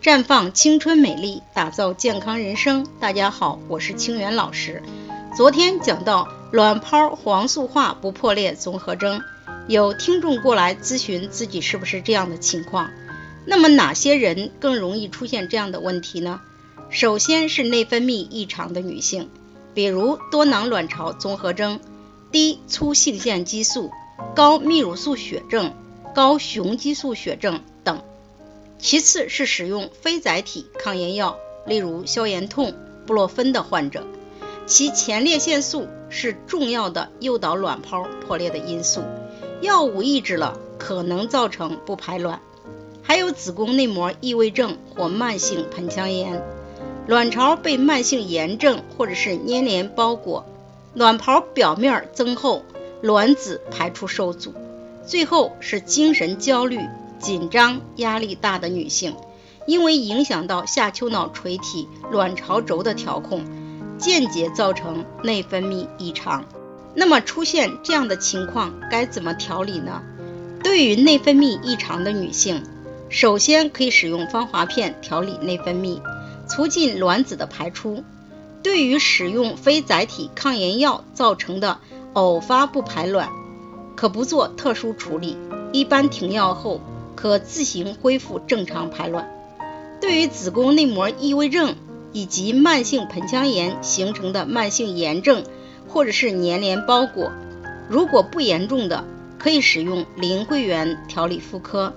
绽放青春美丽，打造健康人生。大家好，我是清源老师。昨天讲到卵泡黄素化不破裂综合征，有听众过来咨询自己是不是这样的情况。那么哪些人更容易出现这样的问题呢？首先是内分泌异常的女性，比如多囊卵巢综合征、低粗性腺激素、高泌乳素血症。高雄激素血症等，其次是使用非甾体抗炎药，例如消炎痛、布洛芬的患者，其前列腺素是重要的诱导卵泡破裂的因素，药物抑制了，可能造成不排卵。还有子宫内膜异位症或慢性盆腔炎，卵巢被慢性炎症或者是粘连包裹，卵泡表面增厚，卵子排出受阻。最后是精神焦虑、紧张、压力大的女性，因为影响到下丘脑垂体卵巢轴的调控，间接造成内分泌异常。那么出现这样的情况该怎么调理呢？对于内分泌异常的女性，首先可以使用芳华片调理内分泌，促进卵子的排出。对于使用非甾体抗炎药造成的偶发不排卵，可不做特殊处理，一般停药后可自行恢复正常排卵。对于子宫内膜异位症以及慢性盆腔炎形成的慢性炎症或者是粘连包裹，如果不严重的，可以使用林桂圆调理妇科；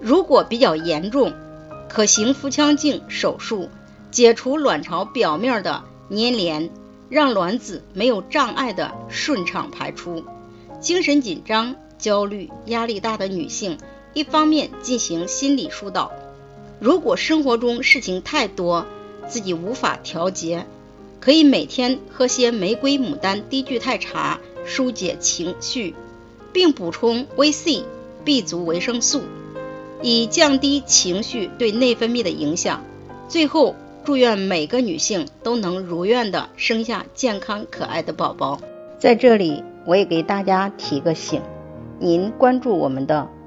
如果比较严重，可行腹腔镜手术解除卵巢表面的粘连，让卵子没有障碍的顺畅排出。精神紧张、焦虑、压力大的女性，一方面进行心理疏导。如果生活中事情太多，自己无法调节，可以每天喝些玫瑰牡丹低聚肽茶，疏解情绪，并补充维 C、B 族维生素，以降低情绪对内分泌的影响。最后，祝愿每个女性都能如愿的生下健康可爱的宝宝。在这里。我也给大家提个醒，您关注我们的